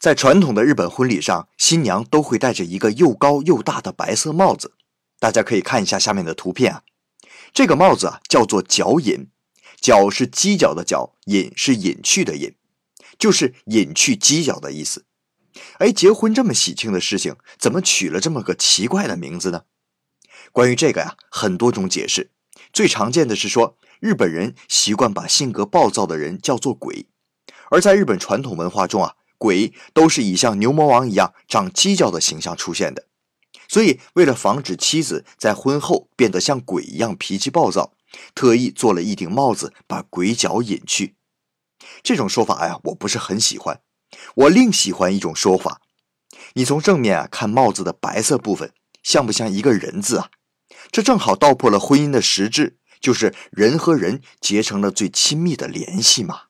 在传统的日本婚礼上，新娘都会戴着一个又高又大的白色帽子。大家可以看一下下面的图片啊，这个帽子啊叫做角隐，角是犄角的角，隐是隐去的隐，就是隐去犄角的意思。哎，结婚这么喜庆的事情，怎么取了这么个奇怪的名字呢？关于这个呀，很多种解释，最常见的是说日本人习惯把性格暴躁的人叫做鬼，而在日本传统文化中啊。鬼都是以像牛魔王一样长犄角的形象出现的，所以为了防止妻子在婚后变得像鬼一样脾气暴躁，特意做了一顶帽子把鬼角隐去。这种说法呀，我不是很喜欢。我另喜欢一种说法：你从正面啊看帽子的白色部分，像不像一个人字啊？这正好道破了婚姻的实质，就是人和人结成了最亲密的联系嘛。